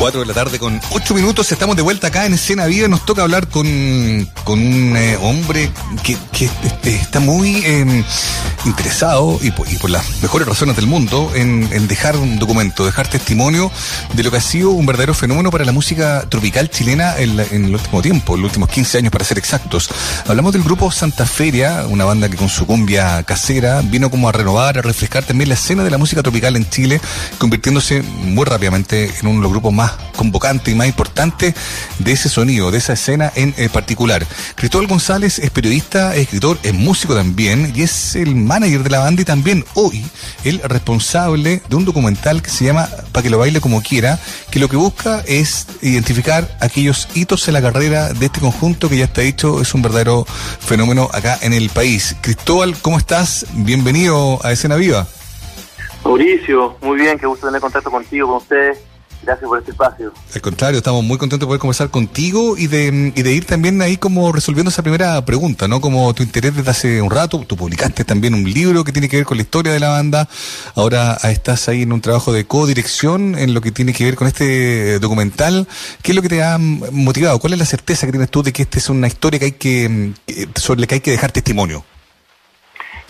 4 de la tarde con 8 minutos. Estamos de vuelta acá en Escena Viva. Nos toca hablar con, con un eh, hombre que, que este, está muy eh, interesado y por, las mejores razones del mundo en, en, dejar un documento, dejar testimonio de lo que ha sido un verdadero fenómeno para la música tropical chilena en, en el último tiempo, en los últimos 15 años para ser exactos. Hablamos del grupo Santa Feria, una banda que con su cumbia casera vino como a renovar, a refrescar también la escena de la música tropical en Chile, convirtiéndose muy rápidamente en uno de los grupos más convocante y más importante de ese sonido, de esa escena en eh, particular. Cristóbal González es periodista, es escritor, es músico también y es el manager de la banda y también hoy el responsable de un documental que se llama Para que lo baile como quiera, que lo que busca es identificar aquellos hitos en la carrera de este conjunto que ya está dicho es un verdadero fenómeno acá en el país. Cristóbal, ¿cómo estás? Bienvenido a Escena Viva. Mauricio, muy bien, qué gusto tener contacto contigo, con ustedes. Gracias por este espacio. Al contrario, estamos muy contentos de poder conversar contigo y de, y de ir también ahí como resolviendo esa primera pregunta, ¿no? Como tu interés desde hace un rato, tú publicaste también un libro que tiene que ver con la historia de la banda, ahora estás ahí en un trabajo de codirección en lo que tiene que ver con este documental. ¿Qué es lo que te ha motivado? ¿Cuál es la certeza que tienes tú de que esta es una historia que hay que, sobre la que hay que dejar testimonio?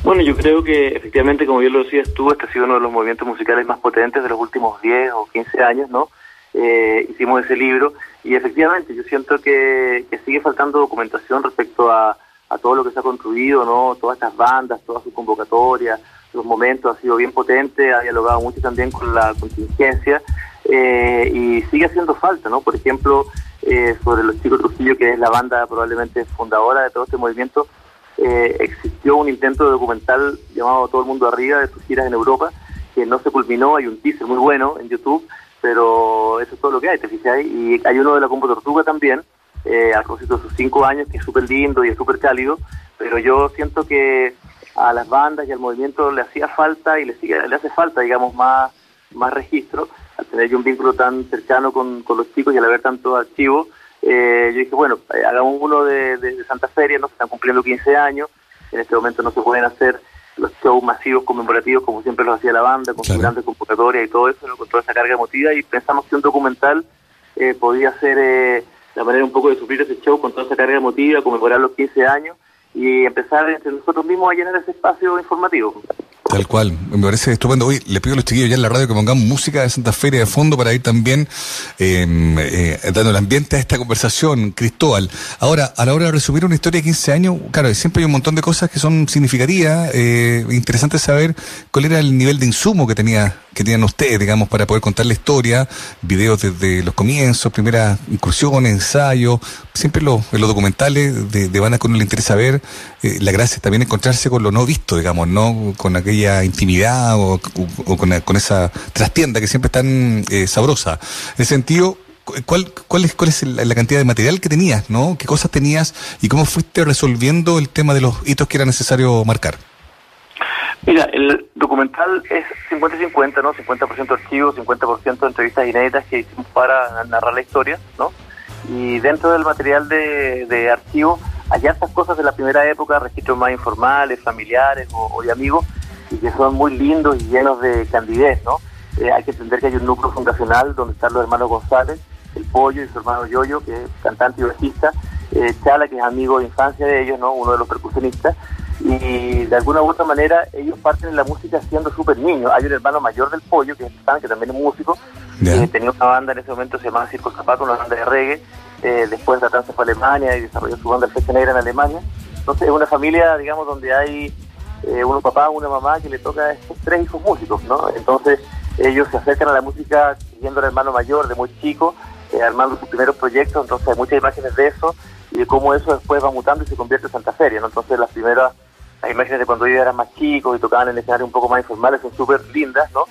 Bueno, yo creo que efectivamente, como bien lo decías tú, este ha sido uno de los movimientos musicales más potentes de los últimos 10 o 15 años, ¿no? Eh, hicimos ese libro y efectivamente yo siento que, que sigue faltando documentación respecto a, todo lo que se ha construido, ¿no? Todas estas bandas, todas sus convocatorias, los momentos, ha sido bien potente, ha dialogado mucho también con la contingencia eh, y sigue haciendo falta, ¿no? Por ejemplo, eh, sobre los chicos Trujillo, que es la banda probablemente fundadora de todo este movimiento, eh, existió un intento de documental llamado Todo el Mundo Arriba de sus giras en Europa, que no se culminó, hay un teaser muy bueno en YouTube, pero eso es todo lo que hay, te fijas, y hay uno de la Combo Tortuga también, eh, a propósito de sus cinco años, que es súper lindo y es súper cálido, pero yo siento que a las bandas y al movimiento le hacía falta y le, sigue, le hace falta, digamos, más, más registro, al tener yo un vínculo tan cercano con, con los chicos y al haber tanto archivos, eh, yo dije, bueno, eh, hagamos uno de, de, de, Santa Feria, ¿no? Se están cumpliendo 15 años, en este momento no se pueden hacer los shows masivos conmemorativos como siempre los hacía la banda, con claro. grandes convocatorias y todo eso, ¿no? con toda esa carga emotiva, y pensamos que un documental eh, podía ser eh, la manera un poco de sufrir ese show con toda esa carga emotiva, conmemorar los 15 años y empezar entre nosotros mismos a llenar ese espacio informativo. Tal cual, me parece estupendo. Hoy le pido a los chiquillos ya en la radio que pongamos música de Santa Feria de fondo para ir también eh, eh, dando el ambiente a esta conversación, Cristóbal. Ahora, a la hora de resumir una historia de 15 años, claro, siempre hay un montón de cosas que son significativas. Eh, interesante saber cuál era el nivel de insumo que tenía que tenían ustedes, digamos, para poder contar la historia, videos desde los comienzos, primeras incursiones, ensayos, siempre los, los documentales de, de bandas que uno le interesa ver, eh, la gracia también encontrarse con lo no visto, digamos, no con aquella intimidad o, con, esa trastienda que siempre es tan eh, sabrosa. En ese sentido, ¿Cuál, cuál, es, ¿Cuál es la, cantidad de material que tenías, no? ¿Qué cosas tenías y cómo fuiste resolviendo el tema de los hitos que era necesario marcar? Mira, el documental es 50-50, ¿no? 50% archivos, 50% entrevistas inéditas que hicimos para narrar la historia, ¿no? Y dentro del material de, de archivo hay hartas cosas de la primera época, registros más informales, familiares o, o de amigos, y que son muy lindos y llenos de candidez, ¿no? Eh, hay que entender que hay un núcleo fundacional donde están los hermanos González, el Pollo y su hermano Yoyo, que es cantante y bajista, eh, Chala, que es amigo de infancia de ellos, ¿no? Uno de los percusionistas, y de alguna u otra manera ellos parten en la música siendo súper niños. Hay un hermano mayor del Pollo, que es que también es músico, yeah. eh, tenía una banda en ese momento, se llamaba Circo Zapato, una banda de reggae, eh, después la danza fue a Alemania y desarrolló su banda El Fecha Negra en Alemania. Entonces es una familia, digamos, donde hay eh, unos papás, una mamá que le toca a estos tres hijos músicos, ¿no? Entonces ellos se acercan a la música siguiendo al hermano mayor de muy chico, eh, armando sus primeros proyectos, entonces hay muchas imágenes de eso y de cómo eso después va mutando y se convierte en Santa Feria, ¿no? Entonces las primeras las imágenes de cuando ellos eran más chicos y tocaban en escenarios un poco más informales son súper lindas, ¿no?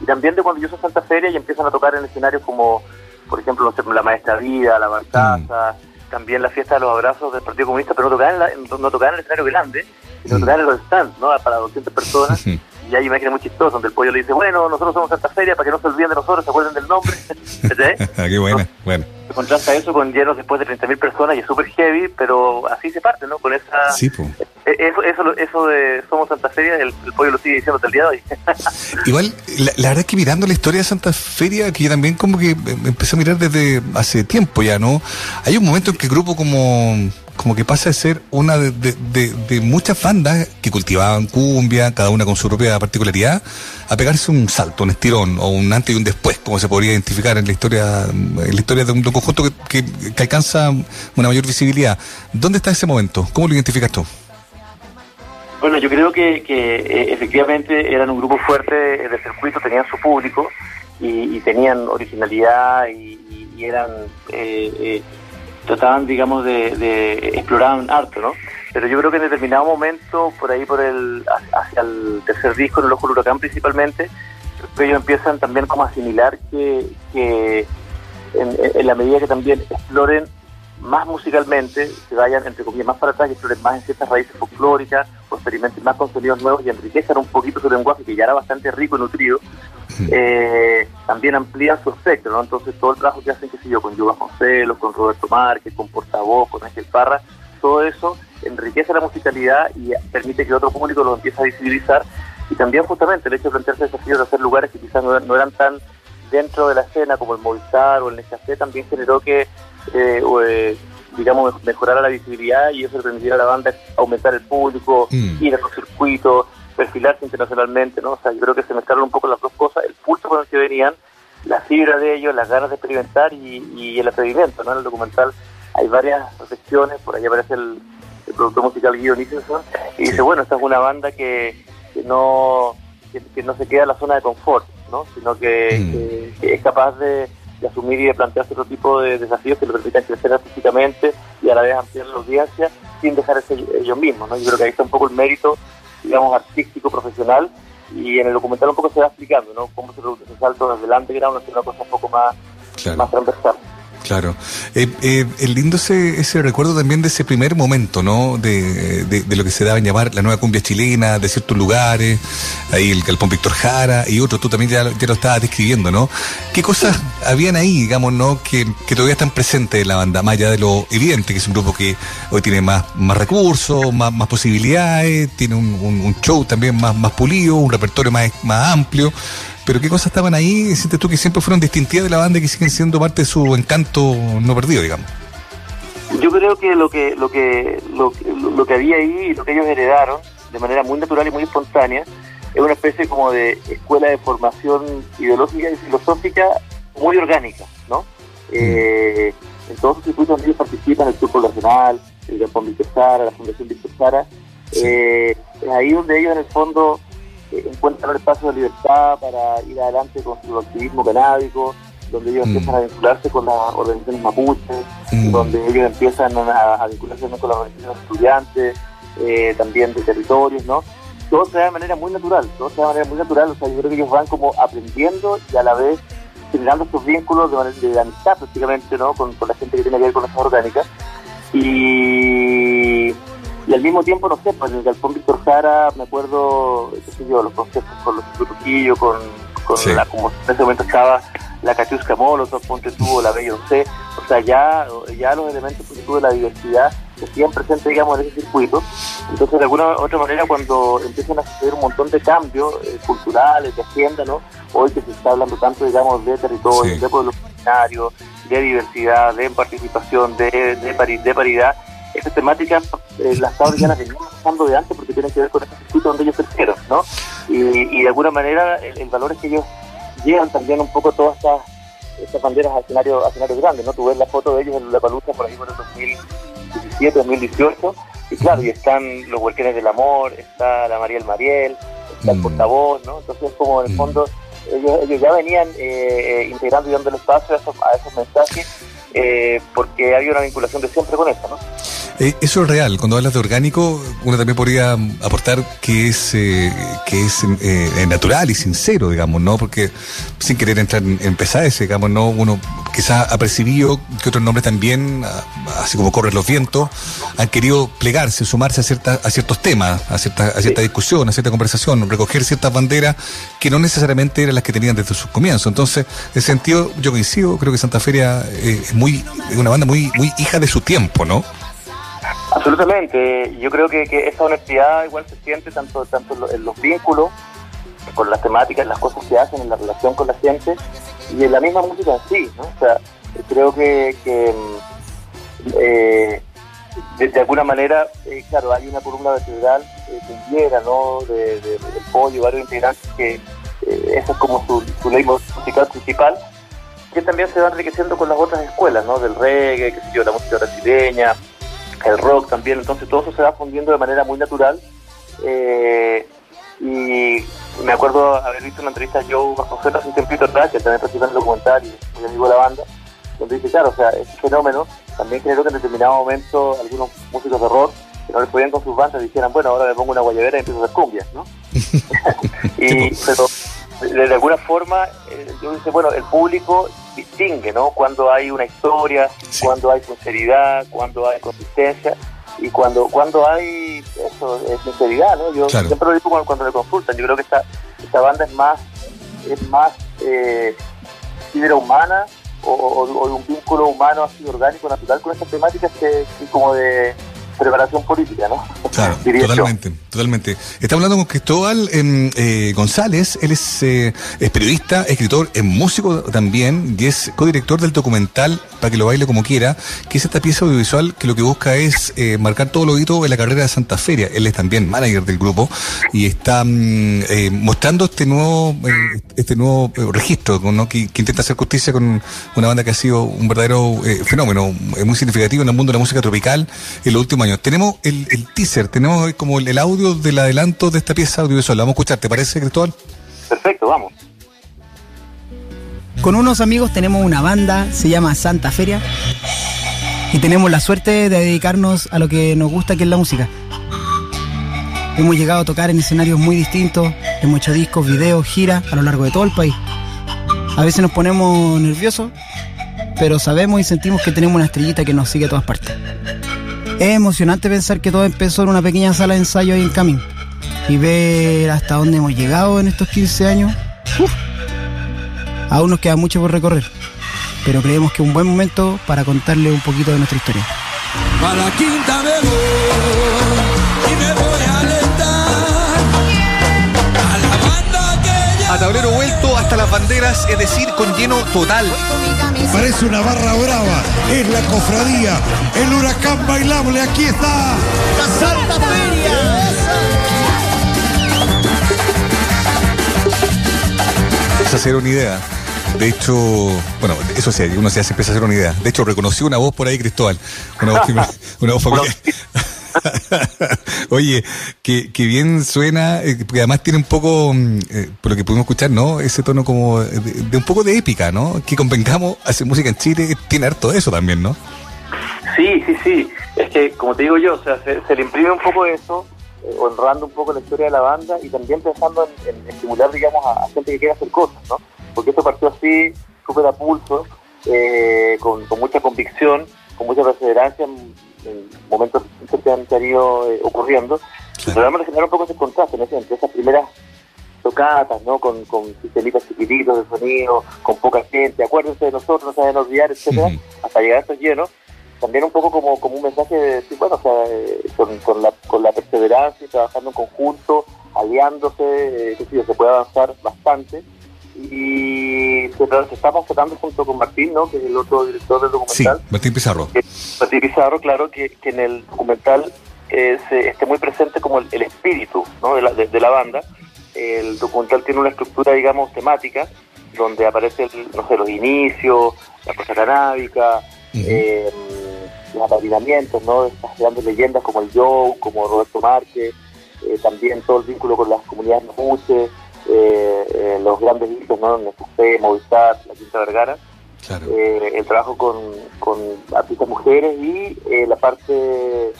Y también de cuando yo soy Santa Feria y empiezan a tocar en escenarios como, por ejemplo, no sé, la Maestra Vida, la Barcaza, mm. También la fiesta de los abrazos del Partido Comunista, pero no tocaban en, la, no tocaban en el escenario grande, sino mm. tocaban en los stands, ¿no? Para 200 personas. y hay imágenes muy chistosas donde el pollo le dice, bueno, nosotros somos Santa Feria, para que no se olviden de nosotros, se acuerden del nombre. Qué buena, ¿no? bueno. Se contrasta eso con llenos después de 30.000 personas y es súper heavy, pero así se parte, ¿no? Con esa sí, Eh, eso, eso, eso de Somos Santa Feria, el, pollo lo sigue diciendo hasta el día de hoy. Igual, la, verdad es que mirando la historia de Santa Feria, que yo también como que empecé a mirar desde hace tiempo ya, ¿no? Hay un momento en que el grupo como como que pasa de ser una de, de, muchas bandas que cultivaban cumbia, cada una con su propia particularidad, a pegarse un salto, un estirón o un antes y un después, como se podría identificar en la historia, en la historia de un, conjunto que, que, alcanza una mayor visibilidad. ¿Dónde está ese momento? ¿Cómo lo identificas tú? Bueno, yo creo que, que eh, efectivamente eran un grupo fuerte del circuito, tenían su público y, tenían originalidad y, eran eh, eh trataban, digamos, de, de explorar arte, ¿no? Pero yo creo que en determinado momento, por ahí, por el hacia el tercer disco, en el Ojo del Huracán principalmente, ellos empiezan también como a asimilar que, que en, la medida que también exploren más musicalmente, se vayan, entre comillas, más para atrás y exploren más en ciertas raíces folclóricas, experimenten más con sonidos nuevos y enriquezcan un poquito su lenguaje, que ya era bastante rico y nutrido, eh, también amplían su espectro, ¿no? Entonces todo el trabajo que hacen, qué sé yo, con Yuba Concelos, con Roberto Márquez, con Portavoz, con Ángel Parra, todo eso enriquece la musicalidad y permite que otro público lo empiece a visibilizar y también justamente el hecho de plantearse desafíos de hacer lugares que quizás no, eran tan dentro de la escena como el Movistar o el Nescafé también generó que eh, eh, digamos mejorara la visibilidad y eso le permitiera a la banda aumentar el público, mm. ir a los circuitos, perfilarse internacionalmente, ¿no? O sea, yo creo que se mezclaron un poco las dos cosas, el pulso con el que venían, la fibra de ellos, las ganas de experimentar y, el atrevimiento, ¿no? En el documental hay varias reflexiones, por ahí aparece el, productor musical Guido Nicholson, y dice, bueno, esta es una banda que, no que, no se queda en la zona de confort, ¿no? Sino que, mm. es capaz de, asumir y de plantearse otro tipo de desafíos que le permitan crecer artísticamente y a la vez ampliar la audiencia sin dejar ese ellos mismos, ¿no? Yo creo que ahí está un poco el mérito digamos, artístico, profesional, y en el documental un poco se va explicando, ¿no? Cómo se produce ese salto desde el underground hacia una cosa un poco más, más transversal. Claro. Eh, eh, el lindo ese, ese recuerdo también de ese primer momento, ¿no? De, de, lo que se daba en llamar la nueva cumbia chilena, de ciertos lugares, ahí el Galpón Víctor Jara y otros, tú también ya, lo estabas describiendo, ¿no? ¿Qué cosas habían ahí, digamos, ¿no? Que, que, todavía están presentes en la banda, más allá de lo evidente, que es un grupo que hoy tiene más, más recursos, más, más posibilidades, tiene un, un, show también más, más pulido, un repertorio más, más amplio pero qué cosas estaban ahí, sientes tú que siempre fueron distintivas de la banda y que siguen siendo parte de su encanto no perdido, digamos. Yo creo que lo que lo que lo, lo que había ahí y lo que ellos heredaron de manera muy natural y muy espontánea es una especie como de escuela de formación ideológica y filosófica muy orgánica, ¿no? Eh, en todos los circuitos donde ellos participan, el Club Nacional, el Japón Víctor Sara, la Fundación Víctor Sara, eh, es ahí donde ellos en el fondo encuentran el espacio de libertad para ir adelante con su activismo canábico, donde ellos mm. empiezan a vincularse con las organizaciones mapuches, mm. donde ellos empiezan a, vincularse con las organizaciones estudiantes, eh, también de territorios, ¿no? Todo se da de manera muy natural, todo se da de manera muy natural, o sea, yo creo que ellos van como aprendiendo y a la vez generando estos vínculos de, manera, de amistad prácticamente, ¿no? Con, con la gente que tiene que ver con las orgánicas. Y y al mismo tiempo, no sé, pues en el Galpón Víctor Jara, me acuerdo, qué sé yo, los procesos con los Trujillo, con, con la, como en ese momento estaba la Cachusca Molotov, Ponte tuvo la Beyoncé, o sea, ya, ya los elementos de la diversidad siguen presentes, digamos, en ese circuito. Entonces, de alguna u otra manera, cuando empiezan a suceder un montón de cambios eh, culturales, de agenda, ¿no? Hoy que se está hablando tanto, digamos, de territorio, de pueblos originarios, de diversidad, de participación, de, de, de paridad, esas temáticas eh, las tablas ya las veníamos pasando de antes porque tienen que ver con ese circuito donde ellos crecieron, ¿no? Y, de alguna manera el, valor es que ellos llegan también un poco todas estas, estas banderas a escenarios escenario grandes, ¿no? Tú ves la foto de ellos en la palusa por ahí por el 2017, 2018, y claro, y están los huerquenes del amor, está la Mariel Mariel, está el mm. portavoz, ¿no? Entonces como en el mm. fondo ellos, ellos ya venían eh, eh, integrando y dando el espacio a esos, a esos mensajes eh, porque había una vinculación de siempre con esto, ¿no? Eh, eso es real. Cuando hablas de orgánico, uno también podría aportar que es eh, que es eh, natural y sincero, digamos, ¿no? Porque sin querer entrar en, en pesajes, digamos, ¿no? Uno quizás ha percibido que otros nombres también, así como corren los vientos, han querido plegarse, sumarse a, cierta, a ciertos temas, a cierta, a cierta discusión, a cierta conversación, recoger ciertas banderas que no necesariamente eran las que tenían desde sus comienzos. Entonces, en ese sentido, yo coincido, creo que Santa Feria es muy, es una banda muy, muy hija de su tiempo, ¿no? Absolutamente. Yo creo que, esa honestidad igual se siente tanto, tanto en los vínculos, con las temáticas, las cosas que hacen, en la relación con la gente y en la misma música en sí. ¿no? O sea, creo que, mm, eh, de, alguna manera, eh, claro, hay una columna vertebral eh, ¿no? De, de, del pollo, varios integrantes que eh, esa es como su, su ley musical principal, que también se va enriqueciendo con las otras escuelas, ¿no? Del reggae, que sé yo, la música brasileña, el rock también, entonces todo eso se va fundiendo de manera muy natural. Eh, y me acuerdo haber visto una entrevista a Joe Vasconcelos hace un tiempito atrás, que también participó en el documental y muy amigo de la banda, donde dice, claro, o sea, este fenómeno también creo que en determinado momento algunos músicos de rock que no les podían con sus bandas dijeran, bueno, ahora le pongo una guayabera y empiezo a hacer cumbias, ¿no? y, pero de, alguna forma, eh, yo dice, bueno, el público distingue, ¿no? Cuando hay una historia, cuando hay sinceridad, cuando hay consistencia y cuando cuando hay eso, sinceridad, ¿no? Yo siempre lo digo cuando, me consultan, yo creo que esta, esta banda es más es más eh, humana o, o, un vínculo humano así orgánico, natural con estas temáticas que, que como de preparación política, ¿no? Claro, totalmente, totalmente. Estamos hablando con Cristóbal em, eh, González, él eh, es, periodista, escritor, es músico también y es codirector del documental Para que lo baile como quiera, que es esta pieza audiovisual que lo que busca es eh, marcar todo lo hito en la carrera de Santa Feria. Él es también manager del grupo y está mm, mostrando este nuevo este nuevo registro ¿no? que, intenta hacer justicia con una banda que ha sido un verdadero fenómeno muy significativo en el mundo de la música tropical en los últimos tenemos el, teaser, tenemos como el, audio del adelanto de esta pieza audiovisual. Vamos a escuchar, ¿te parece, Cristóbal? Perfecto, vamos. Con unos amigos tenemos una banda, se llama Santa Feria, y tenemos la suerte de dedicarnos a lo que nos gusta, que es la música. Hemos llegado a tocar en escenarios muy distintos, hemos hecho discos, videos, giras a lo largo de todo el país. A veces nos ponemos nerviosos, pero sabemos y sentimos que tenemos una estrellita que nos sigue a todas partes. Es emocionante pensar que todo empezó en una pequeña sala de ensayo ahí en Camín y ver hasta dónde hemos llegado en estos 15 años. aún nos queda mucho por recorrer, pero creemos que es un buen momento para contarle un poquito de nuestra historia. Para quinta a tablero vuelto hasta las banderas, es decir, con lleno total. Parece una barra brava, es la cofradía, el huracán bailable, aquí está. La Santa Feria. a hacer una idea. De hecho, bueno, eso sí, uno se hace, empieza a hacer una idea. De hecho, reconocí una voz por ahí, Cristóbal. Una voz, una voz familiar. Oye, que, bien suena, eh, porque además tiene un poco, mm, eh, por lo que pudimos escuchar, ¿no? Ese tono como de, un poco de épica, ¿no? Que convengamos, hacer música en Chile tiene harto eso también, ¿no? Sí, sí, sí. Es que, como te digo yo, o sea, se, le imprime un poco eso, eh, honrando un poco la historia de la banda y también pensando en, estimular, digamos, a, gente que quiera hacer cosas, ¿no? Porque esto partió así, súper a pulso, con, con mucha convicción, con mucha perseverancia, en momentos que han, ido eh, ocurriendo. Pero vamos a generar un poco ese contraste entre esas primeras tocatas, ¿no? Con, con sistemitas chiquititos de sonido, con poca gente, acuérdense de nosotros, no se deben olvidar, etcétera, hasta llegar a estos llenos. También un poco como, como un mensaje de decir, bueno, o sea, eh, con, con, la, con la perseverancia, trabajando en conjunto, aliándose, eh, se puede avanzar bastante y estamos tratando junto con Martín, ¿no? que es el otro director del documental. Sí, Martín Pizarro. Martín Pizarro, claro, que, en el documental eh, esté muy presente como el, espíritu ¿no? de, la, de, la banda. El documental tiene una estructura, digamos, temática, donde aparecen, no sé, los inicios, la cosa canábica, eh, los apadrinamientos, ¿no? Estas grandes leyendas como el Joe, como Roberto Márquez, eh, también todo el vínculo con las comunidades mapuches, eh, eh, los grandes hitos, ¿no? Nescafé, Movistar, La Quinta Vergara, eh, el trabajo con, con artistas mujeres y eh, la parte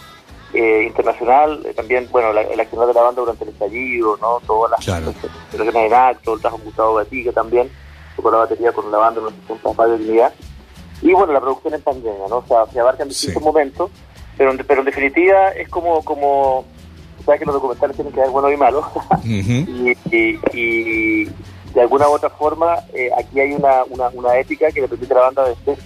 internacional, también, bueno, la, el accionar de la banda durante el estallido, ¿no? Todas las claro. en acto, el trabajo con Gustavo Gatica también, con la batería con la banda en los de dignidad. Y bueno, la producción en pandemia, ¿no? O sea, se abarcan distintos momentos, pero, pero en definitiva es como, como sabes que los documentales tienen que ser buenos y malos. y, de alguna u otra forma, eh, aquí hay una, una, una, ética que le permite a la banda de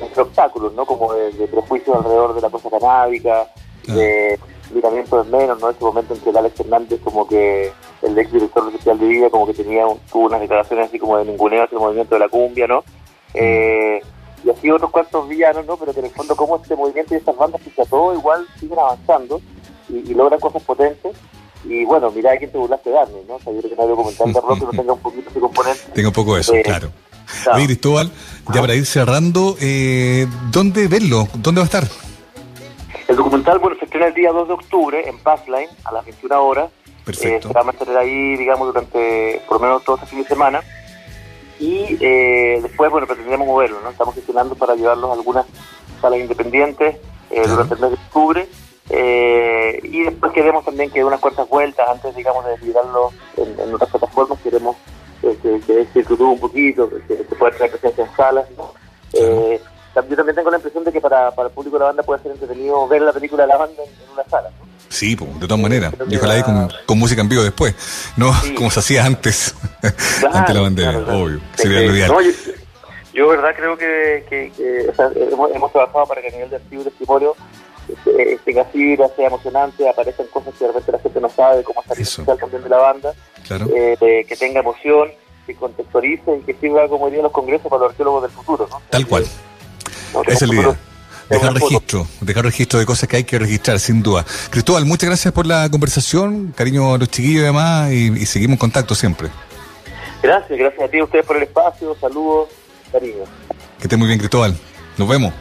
entre obstáculos, ¿no? Como de, prejuicios alrededor de la cosa canábica, ah. eh, miramiento es menos, ¿no? Ese momento en que el Alex Hernández como que el ex director Festival de Vida como que tenía tuvo unas declaraciones así como de ninguneo hacia el movimiento de la cumbia, ¿no? Eh, y así otros cuantos villanos, ¿no? Pero que en el fondo como este movimiento y estas bandas que todo igual siguen avanzando y, logran cosas potentes. Y bueno, mira a quién te burlaste de Arne, ¿no? O sea, yo creo que no hay documental de rock que no tenga un poquito ese componente. Tenga un poco eso, eh, claro. claro. Oye, Cristóbal, ya para ir cerrando, eh, ¿dónde verlo? ¿Dónde va a estar? El documental, bueno, se estrena el día 2 de octubre en Passline a las 21 horas. Perfecto. Eh, se va a mantener ahí, digamos, durante por lo menos todo este fin de semana. Y eh, después, bueno, pretendemos moverlo, ¿no? Estamos gestionando para llevarlos a algunas salas independientes eh, durante el mes de octubre. Eh, y después queremos también que unas cuantas vueltas antes, digamos, de liberarlo en, en otras plataformas. Queremos que, que, que se un poquito, que, se pueda tener presencia en salas, ¿no? Eh, yo también tengo la impresión de que para, para el público de la banda puede ser entretenido ver la película de la banda en, una sala. ¿no? Sí, de todas maneras. Y ojalá ahí con, con, música en vivo después, no como se hacía antes, claro, antes la bandera, obvio. Sería lo ideal. No, yo, yo, verdad creo que, que, que o sea, hemos, hemos, trabajado para que a nivel de archivo y testimonio este, tenga fibra, sea emocionante, aparezcan cosas que de repente la gente no sabe, como está el también de la banda, claro. eh, que tenga emoción, que contextualice y que sirva, como dirían los congresos, para los arqueólogos del futuro. ¿no? Tal cual. Esa es el día. Dejar registro, dejar registro de cosas que hay que registrar, sin duda. Cristóbal, muchas gracias por la conversación, cariño a los chiquillos y demás, y, seguimos en contacto siempre. Gracias, gracias a ti, a ustedes por el espacio, saludos, cariño. Que esté muy bien, Cristóbal. Nos vemos.